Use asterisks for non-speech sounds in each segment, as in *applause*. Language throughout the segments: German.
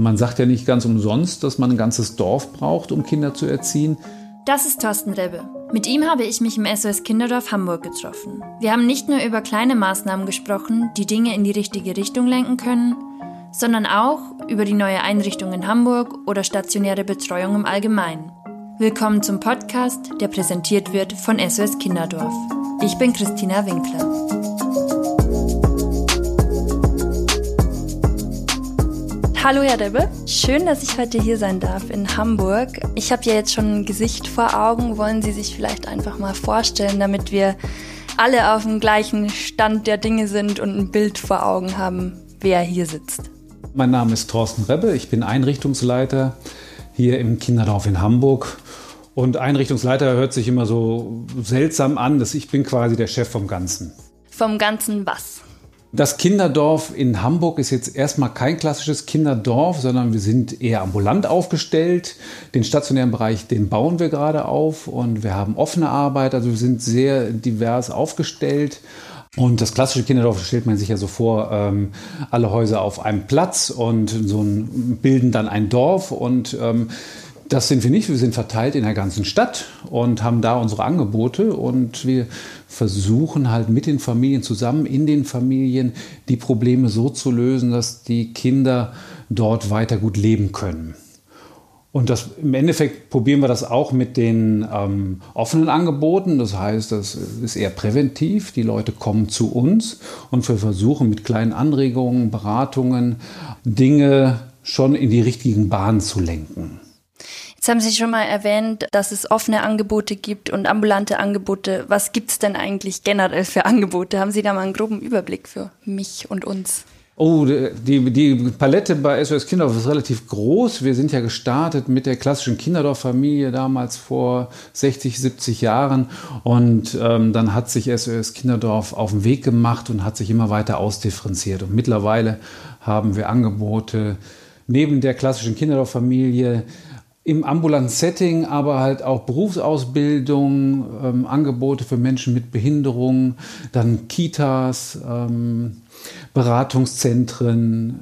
Man sagt ja nicht ganz umsonst, dass man ein ganzes Dorf braucht, um Kinder zu erziehen. Das ist Thorsten Rebbe. Mit ihm habe ich mich im SOS Kinderdorf Hamburg getroffen. Wir haben nicht nur über kleine Maßnahmen gesprochen, die Dinge in die richtige Richtung lenken können, sondern auch über die neue Einrichtung in Hamburg oder stationäre Betreuung im Allgemeinen. Willkommen zum Podcast, der präsentiert wird von SOS Kinderdorf. Ich bin Christina Winkler. Hallo Herr Rebbe, schön, dass ich heute hier sein darf in Hamburg. Ich habe ja jetzt schon ein Gesicht vor Augen. Wollen Sie sich vielleicht einfach mal vorstellen, damit wir alle auf dem gleichen Stand der Dinge sind und ein Bild vor Augen haben, wer hier sitzt? Mein Name ist Thorsten Rebbe, ich bin Einrichtungsleiter hier im Kinderdorf in Hamburg. Und Einrichtungsleiter hört sich immer so seltsam an, dass ich bin quasi der Chef vom Ganzen. Vom Ganzen was? Das Kinderdorf in Hamburg ist jetzt erstmal kein klassisches Kinderdorf, sondern wir sind eher ambulant aufgestellt. Den stationären Bereich, den bauen wir gerade auf und wir haben offene Arbeit, also wir sind sehr divers aufgestellt. Und das klassische Kinderdorf stellt man sich ja so vor, ähm, alle Häuser auf einem Platz und so ein, bilden dann ein Dorf und ähm, das sind wir nicht. Wir sind verteilt in der ganzen Stadt und haben da unsere Angebote und wir versuchen halt mit den Familien zusammen in den Familien die Probleme so zu lösen, dass die Kinder dort weiter gut leben können. Und das, im Endeffekt probieren wir das auch mit den ähm, offenen Angeboten. Das heißt, das ist eher präventiv. Die Leute kommen zu uns und wir versuchen mit kleinen Anregungen, Beratungen Dinge schon in die richtigen Bahnen zu lenken. Jetzt haben Sie schon mal erwähnt, dass es offene Angebote gibt und ambulante Angebote. Was gibt es denn eigentlich generell für Angebote? Haben Sie da mal einen groben Überblick für mich und uns? Oh, die, die Palette bei SOS Kinderdorf ist relativ groß. Wir sind ja gestartet mit der klassischen Kinderdorf-Familie damals vor 60, 70 Jahren. Und ähm, dann hat sich SOS Kinderdorf auf den Weg gemacht und hat sich immer weiter ausdifferenziert. Und mittlerweile haben wir Angebote neben der klassischen Kinderdorf-Familie im ambulanten Setting, aber halt auch Berufsausbildung, ähm, Angebote für Menschen mit Behinderung, dann Kitas, ähm, Beratungszentren,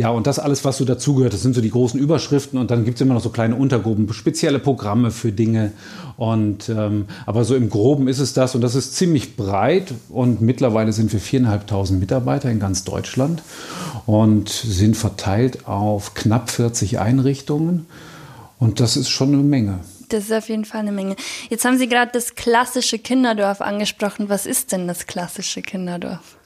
ja, und das alles, was so dazugehört, das sind so die großen Überschriften und dann gibt es immer noch so kleine Untergruppen, spezielle Programme für Dinge. Und ähm, aber so im Groben ist es das und das ist ziemlich breit und mittlerweile sind wir viereinhalbtausend Mitarbeiter in ganz Deutschland und sind verteilt auf knapp 40 Einrichtungen und das ist schon eine Menge. Das ist auf jeden Fall eine Menge. Jetzt haben Sie gerade das klassische Kinderdorf angesprochen. Was ist denn das klassische Kinderdorf?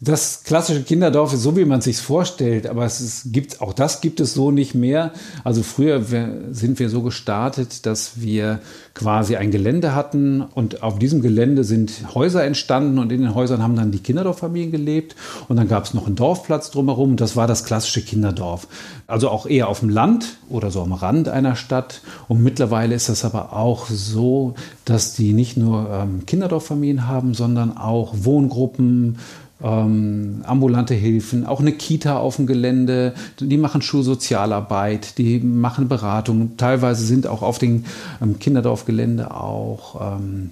Das klassische Kinderdorf ist so, wie man sich vorstellt, aber es ist, gibt, auch das gibt es so nicht mehr. Also früher sind wir so gestartet, dass wir quasi ein Gelände hatten und auf diesem Gelände sind Häuser entstanden und in den Häusern haben dann die Kinderdorffamilien gelebt und dann gab es noch einen Dorfplatz drumherum das war das klassische Kinderdorf. Also auch eher auf dem Land oder so am Rand einer Stadt und mittlerweile ist das aber auch so, dass die nicht nur ähm, Kinderdorffamilien haben, sondern auch Wohngruppen, ähm, ambulante Hilfen, auch eine Kita auf dem Gelände, die machen Schulsozialarbeit, die machen Beratung. Teilweise sind auch auf dem ähm, Kinderdorfgelände auch ähm,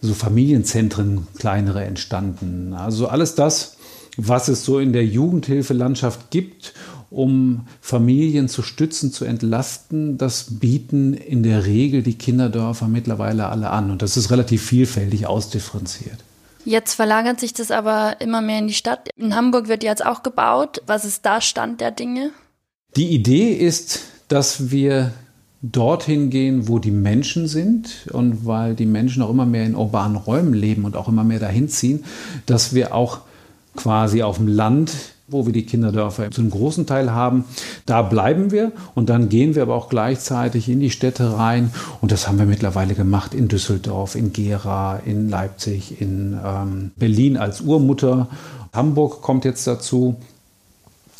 so Familienzentren kleinere entstanden. Also alles das, was es so in der Jugendhilfelandschaft gibt, um Familien zu stützen, zu entlasten, das bieten in der Regel die Kinderdörfer mittlerweile alle an. Und das ist relativ vielfältig ausdifferenziert. Jetzt verlagert sich das aber immer mehr in die Stadt. In Hamburg wird jetzt auch gebaut. Was ist da Stand der Dinge? Die Idee ist, dass wir dorthin gehen, wo die Menschen sind und weil die Menschen auch immer mehr in urbanen Räumen leben und auch immer mehr dahin ziehen, dass wir auch quasi auf dem Land wo wir die Kinderdörfer zu einem großen Teil haben. Da bleiben wir und dann gehen wir aber auch gleichzeitig in die Städte rein. Und das haben wir mittlerweile gemacht in Düsseldorf, in Gera, in Leipzig, in ähm, Berlin als Urmutter. Hamburg kommt jetzt dazu.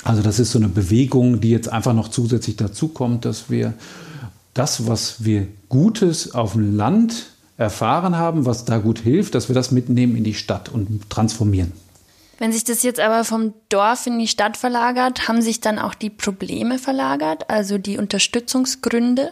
Also das ist so eine Bewegung, die jetzt einfach noch zusätzlich dazu kommt, dass wir das, was wir Gutes auf dem Land erfahren haben, was da gut hilft, dass wir das mitnehmen in die Stadt und transformieren. Wenn sich das jetzt aber vom Dorf in die Stadt verlagert, haben sich dann auch die Probleme verlagert, also die Unterstützungsgründe?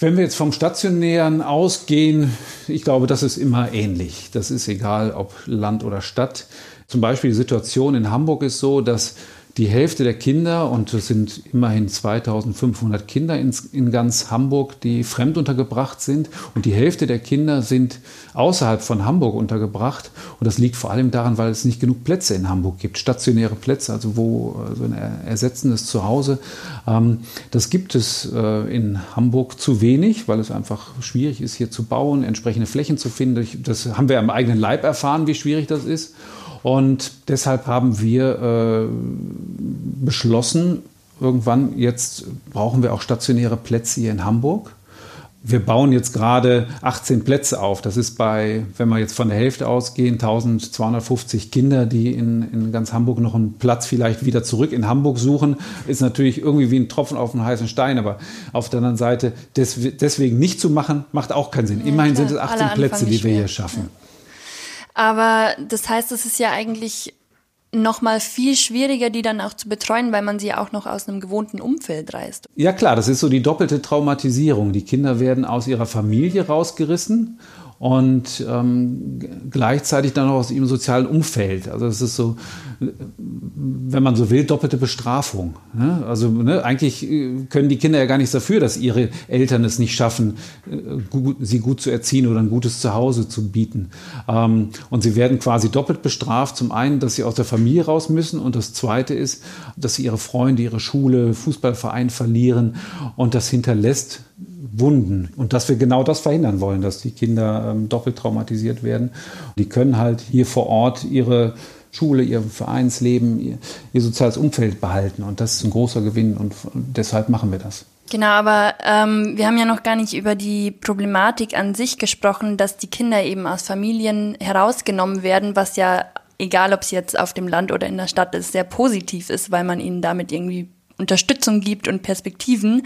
Wenn wir jetzt vom Stationären ausgehen, ich glaube, das ist immer ähnlich. Das ist egal, ob Land oder Stadt. Zum Beispiel die Situation in Hamburg ist so, dass die Hälfte der Kinder, und es sind immerhin 2500 Kinder in, in ganz Hamburg, die fremd untergebracht sind, und die Hälfte der Kinder sind außerhalb von Hamburg untergebracht. Und das liegt vor allem daran, weil es nicht genug Plätze in Hamburg gibt, stationäre Plätze, also wo so ein ersetzendes Zuhause. Ähm, das gibt es äh, in Hamburg zu wenig, weil es einfach schwierig ist, hier zu bauen, entsprechende Flächen zu finden. Das haben wir am eigenen Leib erfahren, wie schwierig das ist. Und deshalb haben wir äh, beschlossen, irgendwann jetzt brauchen wir auch stationäre Plätze hier in Hamburg. Wir bauen jetzt gerade 18 Plätze auf. Das ist bei, wenn wir jetzt von der Hälfte ausgehen, 1250 Kinder, die in, in ganz Hamburg noch einen Platz vielleicht wieder zurück in Hamburg suchen. Ist natürlich irgendwie wie ein Tropfen auf einen heißen Stein. Aber auf der anderen Seite, des, deswegen nicht zu machen, macht auch keinen Sinn. Ja, Immerhin klar. sind es 18 Plätze, die wir hier schaffen. Ja. Aber das heißt, es ist ja eigentlich noch mal viel schwieriger, die dann auch zu betreuen, weil man sie auch noch aus einem gewohnten Umfeld reißt. Ja klar, das ist so die doppelte Traumatisierung. Die Kinder werden aus ihrer Familie rausgerissen und ähm, gleichzeitig dann auch aus ihrem sozialen Umfeld. Also es ist so, wenn man so will, doppelte Bestrafung. Ne? Also ne, eigentlich äh, können die Kinder ja gar nichts dafür, dass ihre Eltern es nicht schaffen, äh, gut, sie gut zu erziehen oder ein gutes Zuhause zu bieten. Ähm, und sie werden quasi doppelt bestraft. Zum einen, dass sie aus der Familie raus müssen und das Zweite ist, dass sie ihre Freunde, ihre Schule, Fußballverein verlieren und das hinterlässt Wunden. Und dass wir genau das verhindern wollen, dass die Kinder ähm, doppelt traumatisiert werden. Die können halt hier vor Ort ihre Schule, ihr Vereinsleben, ihr, ihr soziales Umfeld behalten. Und das ist ein großer Gewinn und deshalb machen wir das. Genau, aber ähm, wir haben ja noch gar nicht über die Problematik an sich gesprochen, dass die Kinder eben aus Familien herausgenommen werden, was ja, egal ob es jetzt auf dem Land oder in der Stadt ist, sehr positiv ist, weil man ihnen damit irgendwie Unterstützung gibt und Perspektiven.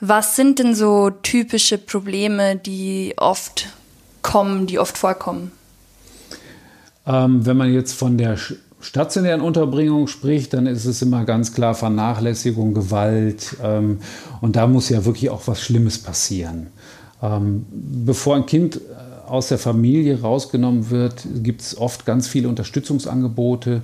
Was sind denn so typische Probleme, die oft kommen, die oft vorkommen? Ähm, wenn man jetzt von der stationären Unterbringung spricht, dann ist es immer ganz klar Vernachlässigung, Gewalt. Ähm, und da muss ja wirklich auch was Schlimmes passieren. Ähm, bevor ein Kind äh, aus der Familie rausgenommen wird, gibt es oft ganz viele Unterstützungsangebote.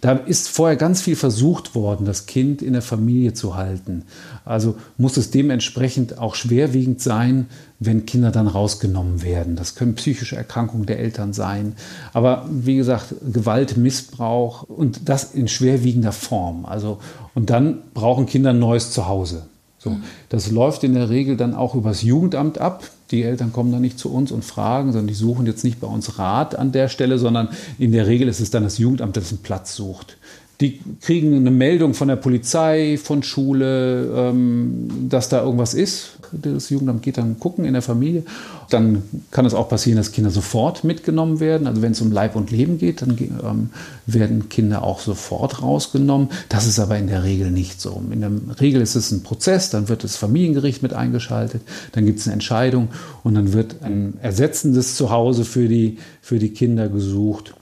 Da ist vorher ganz viel versucht worden, das Kind in der Familie zu halten. Also muss es dementsprechend auch schwerwiegend sein, wenn Kinder dann rausgenommen werden. Das können psychische Erkrankungen der Eltern sein. Aber wie gesagt, Gewalt, Missbrauch und das in schwerwiegender Form. Also, und dann brauchen Kinder ein neues Zuhause. So, das läuft in der Regel dann auch übers Jugendamt ab. Die Eltern kommen dann nicht zu uns und fragen, sondern die suchen jetzt nicht bei uns Rat an der Stelle, sondern in der Regel ist es dann das Jugendamt, das einen Platz sucht. Die kriegen eine Meldung von der Polizei, von Schule, ähm, dass da irgendwas ist. Das Jugendamt geht dann gucken in der Familie. Dann kann es auch passieren, dass Kinder sofort mitgenommen werden. Also wenn es um Leib und Leben geht, dann ähm, werden Kinder auch sofort rausgenommen. Das ist aber in der Regel nicht so. In der Regel ist es ein Prozess, dann wird das Familiengericht mit eingeschaltet, dann gibt es eine Entscheidung und dann wird ein ersetzendes Zuhause für die, für die Kinder gesucht.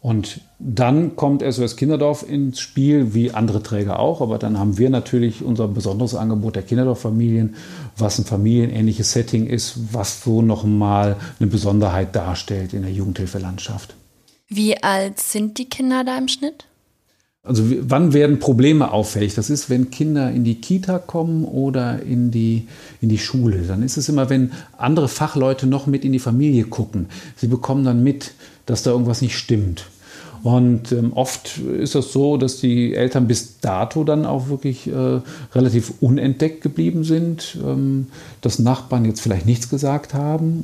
Und dann kommt SOS Kinderdorf ins Spiel, wie andere Träger auch. Aber dann haben wir natürlich unser besonderes Angebot der Kinderdorf-Familien, was ein familienähnliches Setting ist, was so nochmal eine Besonderheit darstellt in der Jugendhilfelandschaft. Wie alt sind die Kinder da im Schnitt? Also wann werden Probleme auffällig? Das ist, wenn Kinder in die Kita kommen oder in die, in die Schule. Dann ist es immer, wenn andere Fachleute noch mit in die Familie gucken. Sie bekommen dann mit, dass da irgendwas nicht stimmt. Und ähm, oft ist das so, dass die Eltern bis dato dann auch wirklich äh, relativ unentdeckt geblieben sind, ähm, dass Nachbarn jetzt vielleicht nichts gesagt haben.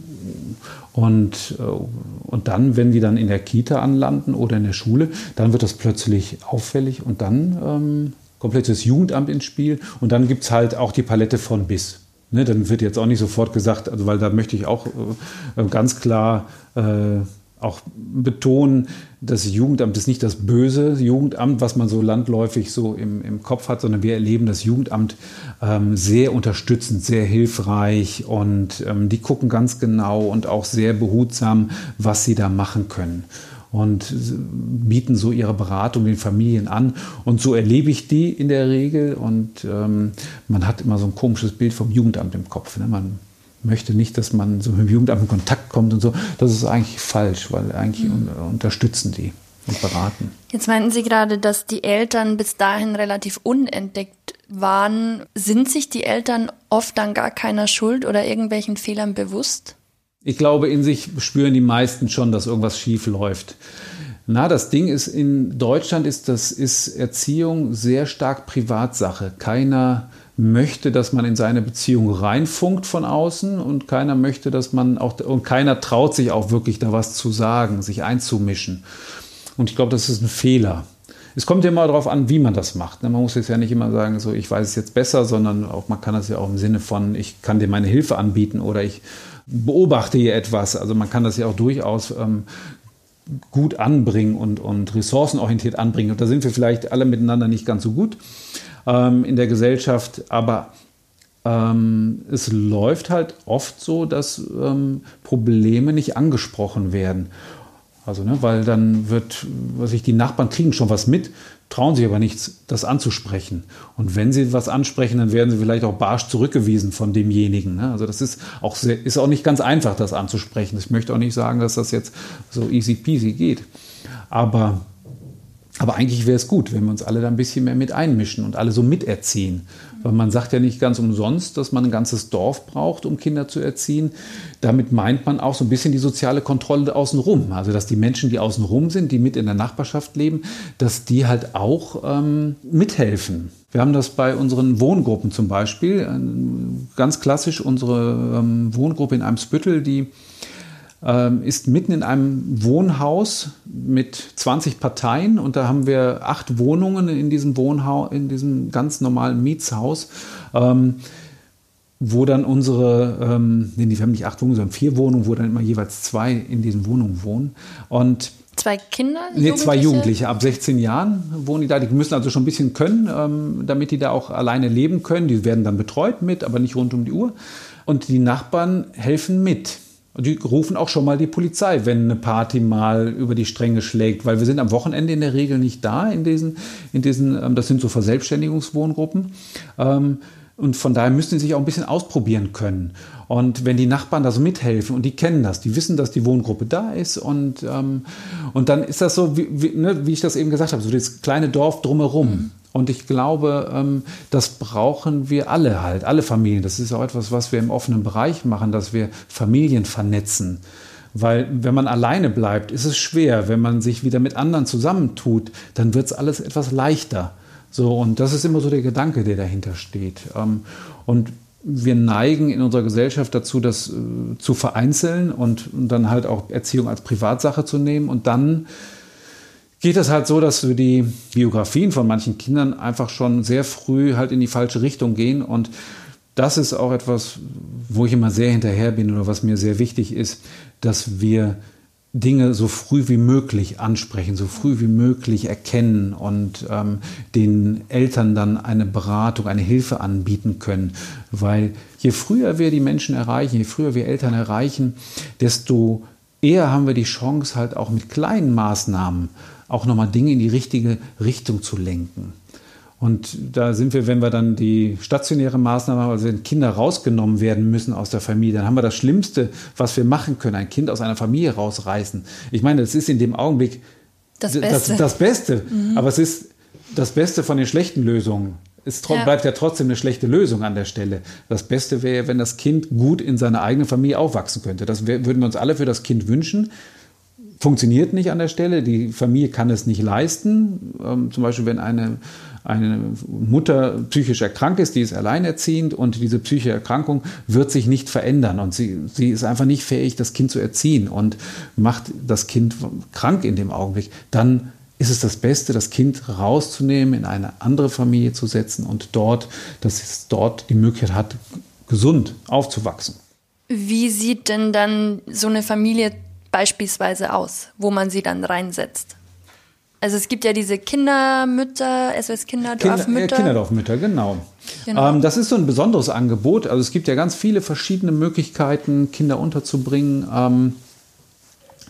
Und, äh, und dann, wenn die dann in der Kita anlanden oder in der Schule, dann wird das plötzlich auffällig und dann ähm, kommt das Jugendamt ins Spiel und dann gibt es halt auch die Palette von bis. Ne, dann wird jetzt auch nicht sofort gesagt, also weil da möchte ich auch äh, ganz klar äh, auch betonen, das Jugendamt ist nicht das böse Jugendamt, was man so landläufig so im, im Kopf hat, sondern wir erleben das Jugendamt ähm, sehr unterstützend, sehr hilfreich und ähm, die gucken ganz genau und auch sehr behutsam, was sie da machen können und bieten so ihre Beratung den Familien an. Und so erlebe ich die in der Regel. Und ähm, man hat immer so ein komisches Bild vom Jugendamt im Kopf. Ne? Man möchte nicht, dass man so mit dem Jugendamt in Kontakt kommt und so. Das ist eigentlich falsch, weil eigentlich mhm. unterstützen die. und beraten. Jetzt meinten Sie gerade, dass die Eltern bis dahin relativ unentdeckt waren. Sind sich die Eltern oft dann gar keiner Schuld oder irgendwelchen Fehlern bewusst? Ich glaube, in sich spüren die meisten schon, dass irgendwas schief läuft. Na, das Ding ist, in Deutschland ist das ist Erziehung sehr stark Privatsache. Keiner möchte, dass man in seine Beziehung reinfunkt von außen und keiner möchte, dass man auch und keiner traut sich auch wirklich da was zu sagen, sich einzumischen. Und ich glaube, das ist ein Fehler. Es kommt ja immer darauf an, wie man das macht. Ne? Man muss jetzt ja nicht immer sagen, so ich weiß es jetzt besser, sondern auch man kann das ja auch im Sinne von, ich kann dir meine Hilfe anbieten oder ich beobachte hier etwas. Also man kann das ja auch durchaus ähm, gut anbringen und, und ressourcenorientiert anbringen. Und da sind wir vielleicht alle miteinander nicht ganz so gut ähm, in der Gesellschaft, aber ähm, es läuft halt oft so, dass ähm, Probleme nicht angesprochen werden. Also, ne, weil dann wird, was ich, die Nachbarn kriegen schon was mit, trauen sich aber nichts, das anzusprechen. Und wenn sie was ansprechen, dann werden sie vielleicht auch barsch zurückgewiesen von demjenigen. Ne? Also das ist auch, sehr, ist auch nicht ganz einfach, das anzusprechen. Ich möchte auch nicht sagen, dass das jetzt so easy peasy geht. Aber, aber eigentlich wäre es gut, wenn wir uns alle da ein bisschen mehr mit einmischen und alle so miterziehen. Weil man sagt ja nicht ganz umsonst, dass man ein ganzes Dorf braucht, um Kinder zu erziehen. Damit meint man auch so ein bisschen die soziale Kontrolle außenrum. Also dass die Menschen, die außenrum sind, die mit in der Nachbarschaft leben, dass die halt auch ähm, mithelfen. Wir haben das bei unseren Wohngruppen zum Beispiel. Ganz klassisch unsere ähm, Wohngruppe in Eimsbüttel, die ist mitten in einem Wohnhaus mit 20 Parteien und da haben wir acht Wohnungen in diesem Wohnhaus, in diesem ganz normalen Mietshaus. Ähm, wo dann unsere, ähm, nee, wir haben nicht acht Wohnungen, sondern vier Wohnungen, wo dann immer jeweils zwei in diesen Wohnungen wohnen. Und Zwei Kinder? Nee, zwei Jugendliche ab 16 Jahren wohnen die da. Die müssen also schon ein bisschen können, ähm, damit die da auch alleine leben können. Die werden dann betreut mit, aber nicht rund um die Uhr. Und die Nachbarn helfen mit. Die rufen auch schon mal die Polizei, wenn eine Party mal über die Stränge schlägt, weil wir sind am Wochenende in der Regel nicht da in diesen, in diesen ähm, das sind so Verselbstständigungswohngruppen. Ähm, und von daher müssen sie sich auch ein bisschen ausprobieren können. Und wenn die Nachbarn da so mithelfen und die kennen das, die wissen, dass die Wohngruppe da ist und, ähm, und dann ist das so, wie, wie, ne, wie ich das eben gesagt habe, so das kleine Dorf drumherum. Mhm. Und ich glaube, ähm, das brauchen wir alle halt, alle Familien. Das ist auch etwas, was wir im offenen Bereich machen, dass wir Familien vernetzen. Weil wenn man alleine bleibt, ist es schwer. Wenn man sich wieder mit anderen zusammentut, dann wird es alles etwas leichter. So, und das ist immer so der Gedanke, der dahinter steht. Ähm, und wir neigen in unserer Gesellschaft dazu, das äh, zu vereinzeln und, und dann halt auch Erziehung als Privatsache zu nehmen und dann geht es halt so, dass wir die Biografien von manchen Kindern einfach schon sehr früh halt in die falsche Richtung gehen. Und das ist auch etwas, wo ich immer sehr hinterher bin oder was mir sehr wichtig ist, dass wir Dinge so früh wie möglich ansprechen, so früh wie möglich erkennen und ähm, den Eltern dann eine Beratung, eine Hilfe anbieten können. Weil je früher wir die Menschen erreichen, je früher wir Eltern erreichen, desto eher haben wir die Chance, halt auch mit kleinen Maßnahmen auch nochmal Dinge in die richtige Richtung zu lenken. Und da sind wir, wenn wir dann die stationäre Maßnahme haben, also wenn Kinder rausgenommen werden müssen aus der Familie, dann haben wir das Schlimmste, was wir machen können, ein Kind aus einer Familie rausreißen. Ich meine, das ist in dem Augenblick das Beste. Das, das Beste. Mhm. Aber es ist das Beste von den schlechten Lösungen. Es ja. bleibt ja trotzdem eine schlechte Lösung an der Stelle. Das Beste wäre, wenn das Kind gut in seiner eigenen Familie aufwachsen könnte. Das würden wir uns alle für das Kind wünschen funktioniert nicht an der Stelle. Die Familie kann es nicht leisten. Ähm, zum Beispiel, wenn eine, eine Mutter psychisch erkrankt ist, die ist alleinerziehend und diese psychische Erkrankung wird sich nicht verändern und sie, sie ist einfach nicht fähig, das Kind zu erziehen und macht das Kind krank in dem Augenblick, dann ist es das Beste, das Kind rauszunehmen, in eine andere Familie zu setzen und dort, dass es dort die Möglichkeit hat, gesund aufzuwachsen. Wie sieht denn dann so eine Familie beispielsweise aus, wo man sie dann reinsetzt? Also es gibt ja diese Kindermütter, SOS Kinderdorfmütter. Kinder, Kinderdorfmütter, genau. genau. Ähm, das ist so ein besonderes Angebot. Also es gibt ja ganz viele verschiedene Möglichkeiten, Kinder unterzubringen. Ähm,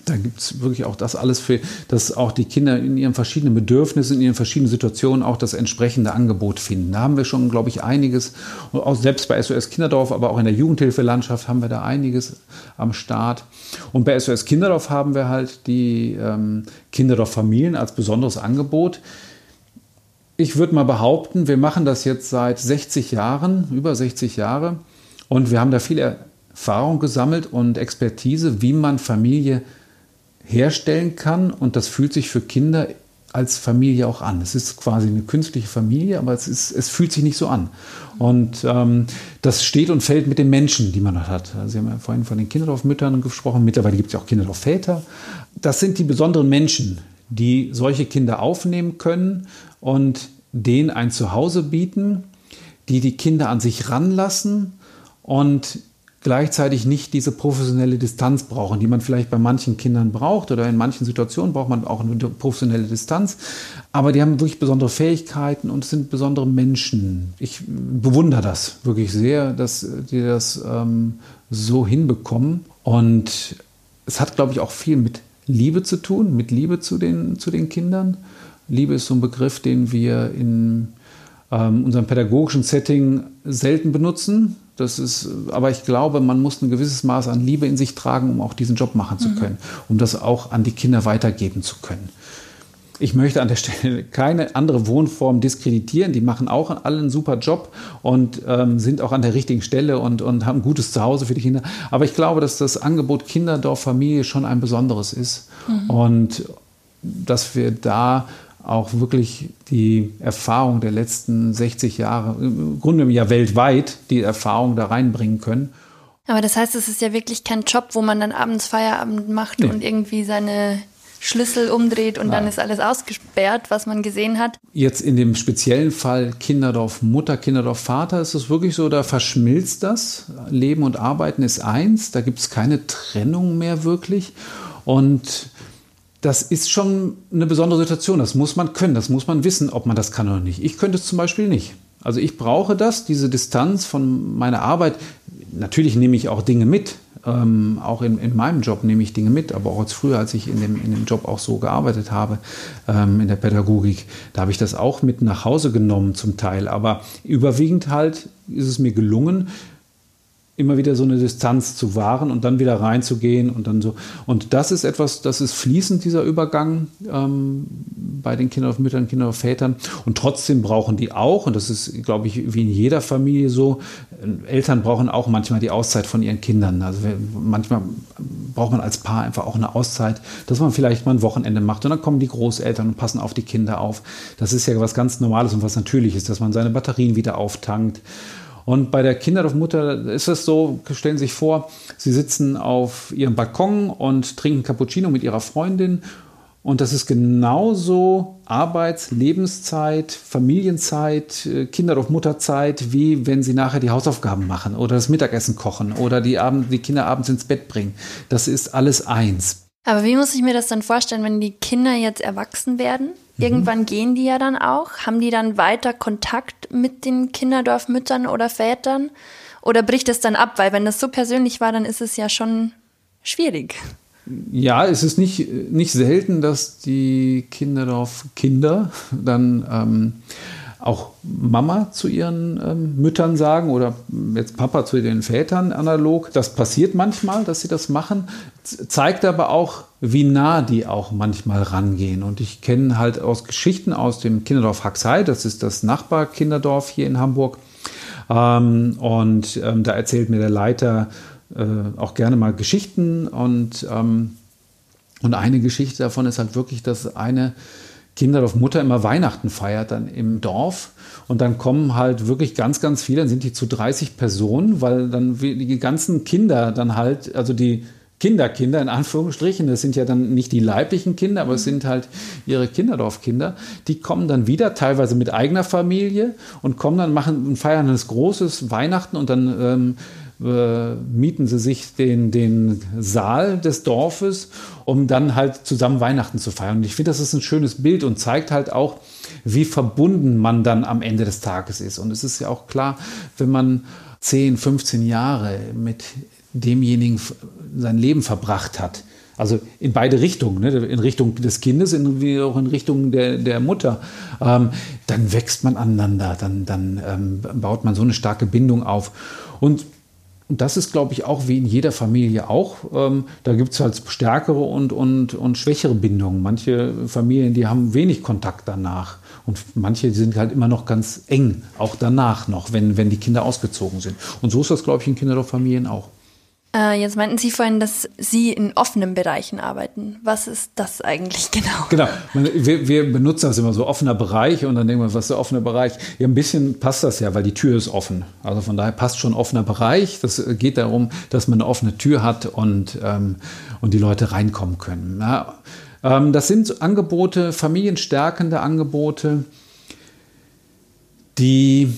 Da gibt es wirklich auch das alles für, dass auch die Kinder in ihren verschiedenen Bedürfnissen, in ihren verschiedenen Situationen auch das entsprechende Angebot finden. Da haben wir schon, glaube ich, einiges, auch selbst bei SOS Kinderdorf, aber auch in der Jugendhilfelandschaft haben wir da einiges am Start. Und bei SOS Kinderdorf haben wir halt die ähm, Kinderdorf-Familien als besonderes Angebot. Ich würde mal behaupten, wir machen das jetzt seit 60 Jahren, über 60 Jahre, und wir haben da viel Erfahrung gesammelt und Expertise, wie man Familie herstellen kann. Und das fühlt sich für Kinder als Familie auch an. Es ist quasi eine künstliche Familie, aber es, ist, es fühlt sich nicht so an. Und ähm, das steht und fällt mit den Menschen, die man hat. Also Sie haben ja vorhin von den Kinderdorfmüttern gesprochen. Mittlerweile gibt es ja auch Kinderdorfväter. Das sind die besonderen Menschen, die solche Kinder aufnehmen können und denen ein Zuhause bieten, die die Kinder an sich ranlassen und gleichzeitig nicht diese professionelle Distanz brauchen, die man vielleicht bei manchen Kindern braucht oder in manchen Situationen braucht man auch eine professionelle Distanz. Aber die haben wirklich besondere Fähigkeiten und sind besondere Menschen. Ich bewundere das wirklich sehr, dass die das ähm, so hinbekommen. Und es hat, glaube ich, auch viel mit Liebe zu tun, mit Liebe zu den, zu den Kindern. Liebe ist so ein Begriff, den wir in ähm, unserem pädagogischen Setting selten benutzen. Das ist, aber ich glaube, man muss ein gewisses Maß an Liebe in sich tragen, um auch diesen Job machen zu mhm. können, um das auch an die Kinder weitergeben zu können. Ich möchte an der Stelle keine andere Wohnform diskreditieren. Die machen auch alle einen super Job und ähm, sind auch an der richtigen Stelle und, und haben ein gutes Zuhause für die Kinder. Aber ich glaube, dass das Angebot Kinderdorf Familie schon ein besonderes ist mhm. und dass wir da auch wirklich die Erfahrung der letzten 60 Jahre, im Grunde ja weltweit, die Erfahrung da reinbringen können. Aber das heißt, es ist ja wirklich kein Job, wo man dann abends Feierabend macht nee. und irgendwie seine Schlüssel umdreht und Nein. dann ist alles ausgesperrt, was man gesehen hat. Jetzt in dem speziellen Fall Kinderdorf Mutter, Kinderdorf Vater ist es wirklich so, da verschmilzt das. Leben und Arbeiten ist eins, da gibt es keine Trennung mehr wirklich. Und das ist schon eine besondere Situation. Das muss man können, das muss man wissen, ob man das kann oder nicht. Ich könnte es zum Beispiel nicht. Also ich brauche das, diese Distanz von meiner Arbeit. Natürlich nehme ich auch Dinge mit. Ähm, auch in, in, meinem Job nehme ich Dinge mit, aber auch als früher, als ich in dem, in dem Job auch so gearbeitet habe, ähm, in der Pädagogik, da habe ich das auch mit nach Hause genommen zum Teil. Aber überwiegend halt ist es mir gelungen, immer wieder so eine Distanz zu wahren und dann wieder reinzugehen und dann so. Und das ist etwas, das ist fließend, dieser Übergang ähm, bei den Kindermüttern, Kindervätern. Und trotzdem brauchen die auch, und das ist, glaube ich, wie in jeder Familie so, Eltern brauchen auch manchmal die Auszeit von ihren Kindern. Also manchmal braucht man als Paar einfach auch eine Auszeit, dass man vielleicht mal ein Wochenende macht und dann kommen die Großeltern und passen auf die Kinder auf. Das ist ja was ganz Normales und was Natürliches, dass man seine Batterien wieder auftankt. Und bei der Kinderdorfmutter ist es so, stellen Sie sich vor, Sie sitzen auf Ihrem Balkon und trinken Cappuccino mit Ihrer Freundin. Und das ist genauso Arbeits-, Lebenszeit, Familienzeit, äh, Kinderdorfmutterzeit, wie wenn Sie nachher die Hausaufgaben machen oder das Mittagessen kochen oder die, Abend, die Kinder abends ins Bett bringen. Das ist alles eins. Aber wie muss ich mir das dann vorstellen, wenn die Kinder jetzt erwachsen werden? Mhm. Irgendwann mhm. gehen die ja dann auch. Haben die dann weiter Kontakt mit den Kinderdorfmüttern oder Vätern? Oder bricht es dann ab? Weil wenn das so persönlich war, dann ist es ja schon schwierig. Ja, es ist nicht, nicht selten, dass die Kinderdorf-Kinder dann ähm, auch Mama zu ihren ähm, Müttern sagen oder jetzt Papa zu den Vätern analog. Das passiert manchmal, dass sie das machen, zeigt aber auch, wie nah die auch manchmal rangehen. Und ich kenne halt aus Geschichten aus dem Kinderdorf Haxhei, das ist das Nachbarkinderdorf hier in Hamburg. Ähm, und ähm, da erzählt mir der Leiter äh, auch gerne mal Geschichten und, ähm, und eine Geschichte davon ist halt wirklich, dass eine Kinderdorf Mutter immer Weihnachten feiert dann im Dorf. Und dann kommen halt wirklich ganz, ganz viele, dann sind die zu 30 Personen, weil dann die ganzen Kinder dann halt, also die Kinderkinder in Anführungsstrichen, das sind ja dann nicht die leiblichen Kinder, aber es sind halt ihre Kinderdorfkinder, die kommen dann wieder, teilweise mit eigener Familie und kommen dann, machen und feiern ein großes Weihnachten und dann ähm, äh, mieten sie sich den, den Saal des Dorfes, um dann halt zusammen Weihnachten zu feiern. Und ich finde, das ist ein schönes Bild und zeigt halt auch, wie verbunden man dann am Ende des Tages ist. Und es ist ja auch klar, wenn man 10, 15 Jahre mit demjenigen sein Leben verbracht hat, Also in beide Richtungen, ne? in Richtung des Kindes, in, wie auch in Richtung der, der Mutter. Ähm, dann wächst man aneinander, dann, dann ähm, baut man so eine starke Bindung auf. Und und das ist, glaube ich, auch wie in jeder Familie auch. Ähm, da gibt es halt stärkere und, und, und schwächere Bindungen. Manche Familien, die haben wenig Kontakt danach. Und manche sind halt immer noch ganz eng, auch danach noch, wenn, wenn die Kinder ausgezogen sind. Und so ist das, glaube ich, in Kinderdorffamilien auch. Äh, jetzt meinten Sie vorhin, dass Sie in offenen Bereichen arbeiten. Was ist das eigentlich *laughs* genau? Genau, wir, wir benutzen das immer so offener Bereich und dann denken wir, was ist der offene Bereich? Ja, ein bisschen passt das ja, weil die Tür ist offen. Also von daher passt schon offener Bereich. Das geht darum, dass man eine offene Tür hat und, ähm, und die Leute reinkommen können. Ja, ähm, das sind Angebote, familienstärkende Angebote, die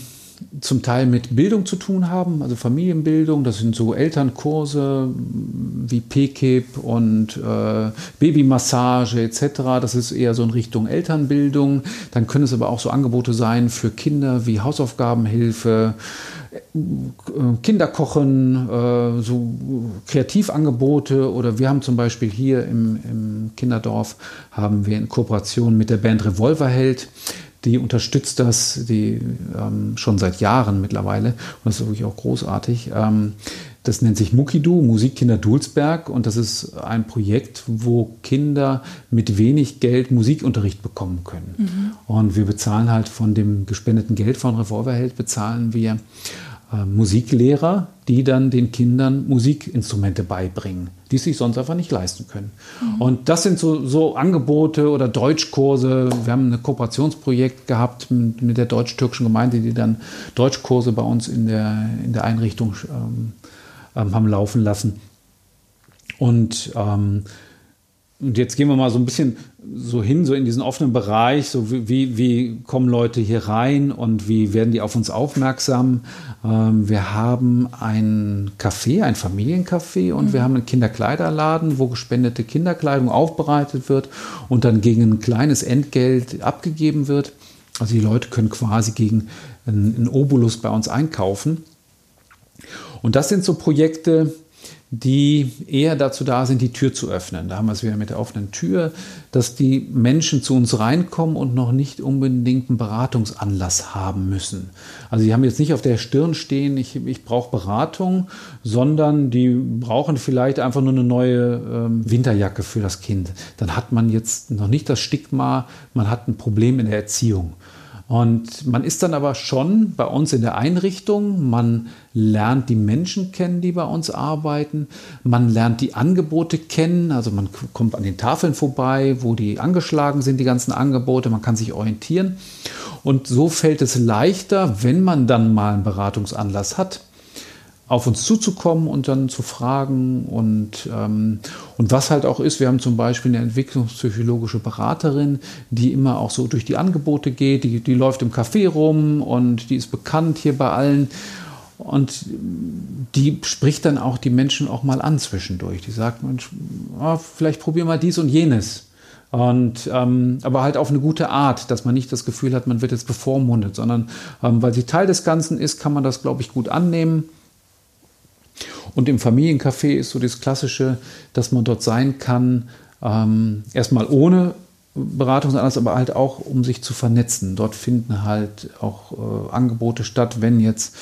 zum Teil mit Bildung zu tun haben, also Familienbildung. Das sind so Elternkurse wie PKIP und äh, Babymassage etc. Das ist eher so in Richtung Elternbildung. Dann können es aber auch so Angebote sein für Kinder wie Hausaufgabenhilfe, äh, Kinderkochen, äh, so Kreativangebote oder wir haben zum Beispiel hier im, im Kinderdorf haben wir in Kooperation mit der Band Revolverheld die unterstützt das, die ähm, schon seit Jahren mittlerweile. Und das ist wirklich auch großartig. Ähm, das nennt sich Mukidu, Musikkinder Dulsberg. Und das ist ein Projekt, wo Kinder mit wenig Geld Musikunterricht bekommen können. Mhm. Und wir bezahlen halt von dem gespendeten Geld von Revolverheld, bezahlen wir äh, Musiklehrer, die dann den Kindern Musikinstrumente beibringen, die sich sonst einfach nicht leisten können. Mhm. Und das sind so, so, Angebote oder Deutschkurse. Wir haben ein Kooperationsprojekt gehabt mit, mit der deutsch-türkischen Gemeinde, die dann Deutschkurse bei uns in der, in der Einrichtung ähm, ähm haben laufen lassen. Und ähm, und jetzt gehen wir mal so ein bisschen so hin, so in diesen offenen Bereich, so wie, wie kommen Leute hier rein und wie werden die auf uns aufmerksam. Ähm, wir haben ein Café, ein Familiencafé und mhm. wir haben einen Kinderkleiderladen, wo gespendete Kinderkleidung aufbereitet wird und dann gegen ein kleines Entgelt abgegeben wird. Also die Leute können quasi gegen einen, einen Obolus bei uns einkaufen. Und das sind so Projekte, die eher dazu da sind, die Tür zu öffnen. Da haben wir es wieder mit der offenen Tür, dass die Menschen zu uns reinkommen und noch nicht unbedingt einen Beratungsanlass haben müssen. Also die haben jetzt nicht auf der Stirn stehen, ich, ich brauche Beratung, sondern die brauchen vielleicht einfach nur eine neue ähm, Winterjacke für das Kind. Dann hat man jetzt noch nicht das Stigma, man hat ein Problem in der Erziehung. Und man ist dann aber schon bei uns in der Einrichtung, man lernt die Menschen kennen, die bei uns arbeiten, man lernt die Angebote kennen, also man kommt an den Tafeln vorbei, wo die angeschlagen sind, die ganzen Angebote, man kann sich orientieren. Und so fällt es leichter, wenn man dann mal einen Beratungsanlass hat, auf uns zuzukommen und dann zu fragen. Und, ähm, und was halt auch ist, wir haben zum Beispiel eine entwicklungspsychologische Beraterin, die immer auch so durch die Angebote geht, die, die läuft im Café rum und die ist bekannt hier bei allen. Und die spricht dann auch die Menschen auch mal an zwischendurch. Die sagt, Mensch, oh, vielleicht probier mal dies und jenes. Und, ähm, aber halt auf eine gute Art, dass man nicht das Gefühl hat, man wird jetzt bevormundet, sondern ähm, weil sie Teil des Ganzen ist, kann man das, glaube ich, gut annehmen. Und im Familiencafé ist so das Klassische, dass man dort sein kann, ähm, erstmal ohne Beratungsanlass, aber halt auch, um sich zu vernetzen. Dort finden halt auch äh, Angebote statt, wenn jetzt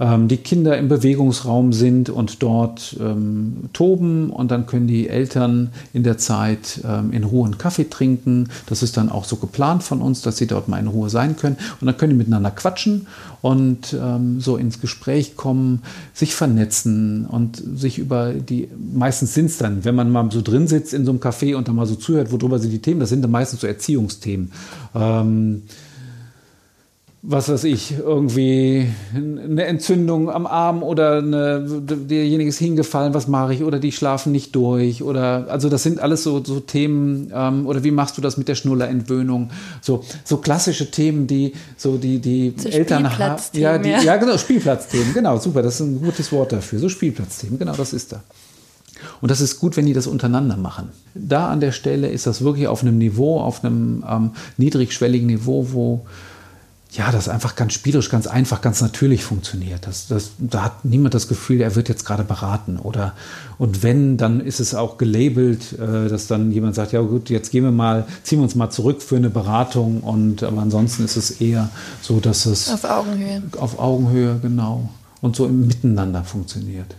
ähm, die Kinder im Bewegungsraum sind und dort ähm, toben und dann können die Eltern in der Zeit ähm, in Ruhe einen Kaffee trinken. Das ist dann auch so geplant von uns, dass sie dort mal in Ruhe sein können und dann können die miteinander quatschen und ähm, so ins Gespräch kommen, sich vernetzen und sich über die, meistens sind es dann, wenn man mal so drin sitzt in so einem Café und dann mal so zuhört, worüber sind die Themen, das sind dann meistens so Erziehungsthemen. Ähm, was weiß ich, irgendwie eine Entzündung am Arm oder eine, derjenige ist hingefallen, was mache ich? Oder die schlafen nicht durch. Oder also das sind alles so, so Themen, ähm, oder wie machst du das mit der Schnullerentwöhnung? So, so klassische Themen, die so die, die so Eltern haben. Ja, die, ja, genau, Spielplatzthemen, genau, super, das ist ein gutes Wort dafür. So Spielplatzthemen, genau, das ist da. Und das ist gut, wenn die das untereinander machen. Da an der Stelle ist das wirklich auf einem Niveau, auf einem ähm, niedrigschwelligen Niveau, wo ja, das einfach ganz spielerisch, ganz einfach, ganz natürlich funktioniert. Das, das, da hat niemand das Gefühl, er wird jetzt gerade beraten. Oder und wenn, dann ist es auch gelabelt, äh, dass dann jemand sagt, ja gut, jetzt gehen wir mal, ziehen wir uns mal zurück für eine Beratung. Und aber ansonsten ist es eher so, dass es auf Augenhöhe. Auf Augenhöhe, genau. Und so im Miteinander funktioniert.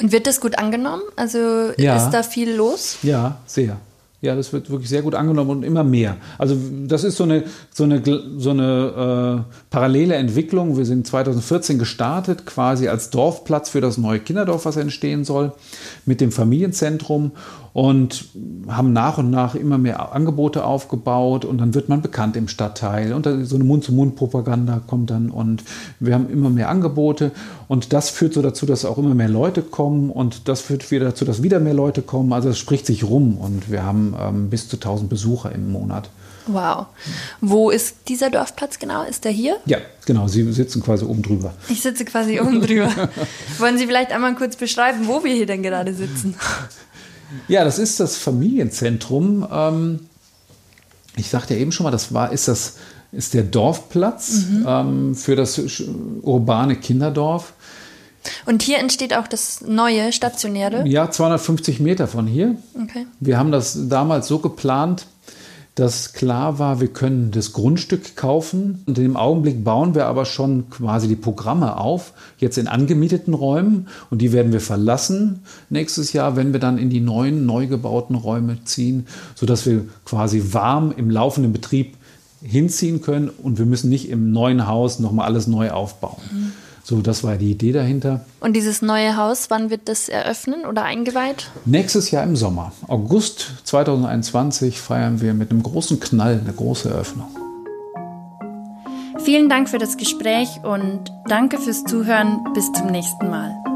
Und wird das gut angenommen? Also ja. ist da viel los? Ja, sehr. Ja, das wird wirklich sehr gut angenommen und immer mehr. Also das ist so eine, so eine, so eine äh, parallele Entwicklung. Wir sind 2014 gestartet, quasi als Dorfplatz für das neue Kinderdorf, was entstehen soll, mit dem Familienzentrum und haben nach und nach immer mehr Angebote aufgebaut und dann wird man bekannt im Stadtteil und so eine Mund-zu-Mund-Propaganda kommt dann und wir haben immer mehr Angebote und das führt so dazu, dass auch immer mehr Leute kommen und das führt wieder dazu, dass wieder mehr Leute kommen. Also es spricht sich rum und wir haben ähm, bis zu 1000 Besucher im Monat. Wow. Wo ist dieser Dorfplatz genau? Ist der hier? Ja, genau. Sie sitzen quasi oben drüber. Ich sitze quasi oben drüber. *laughs* Wollen Sie vielleicht einmal kurz beschreiben, wo wir hier denn gerade sitzen? *laughs* Ja, das ist das Familienzentrum. Ähm, ich sagte ja eben schon mal, das war, ist das ist der Dorfplatz mhm. ähm, für das urbane Kinderdorf. Und hier entsteht auch das neue stationäre? Ja, 250 Meter von hier. Okay. Wir haben das damals so geplant, dass klar war, wir können das Grundstück kaufen und im Augenblick bauen wir aber schon quasi die Programme auf, jetzt in angemieteten Räumen und die werden wir verlassen nächstes Jahr, wenn wir dann in die neuen, neu gebauten Räume ziehen, sodass wir quasi warm im laufenden Betrieb hinziehen können und wir müssen nicht im neuen Haus nochmal alles neu aufbauen. Mhm. So, das war die Idee dahinter. Und dieses neue Haus, wann wird das eröffnen oder eingeweiht? Nächstes Jahr im Sommer. August 2021 feiern wir mit einem großen Knall eine große Eröffnung. Vielen Dank für das Gespräch und danke fürs Zuhören. Bis zum nächsten Mal.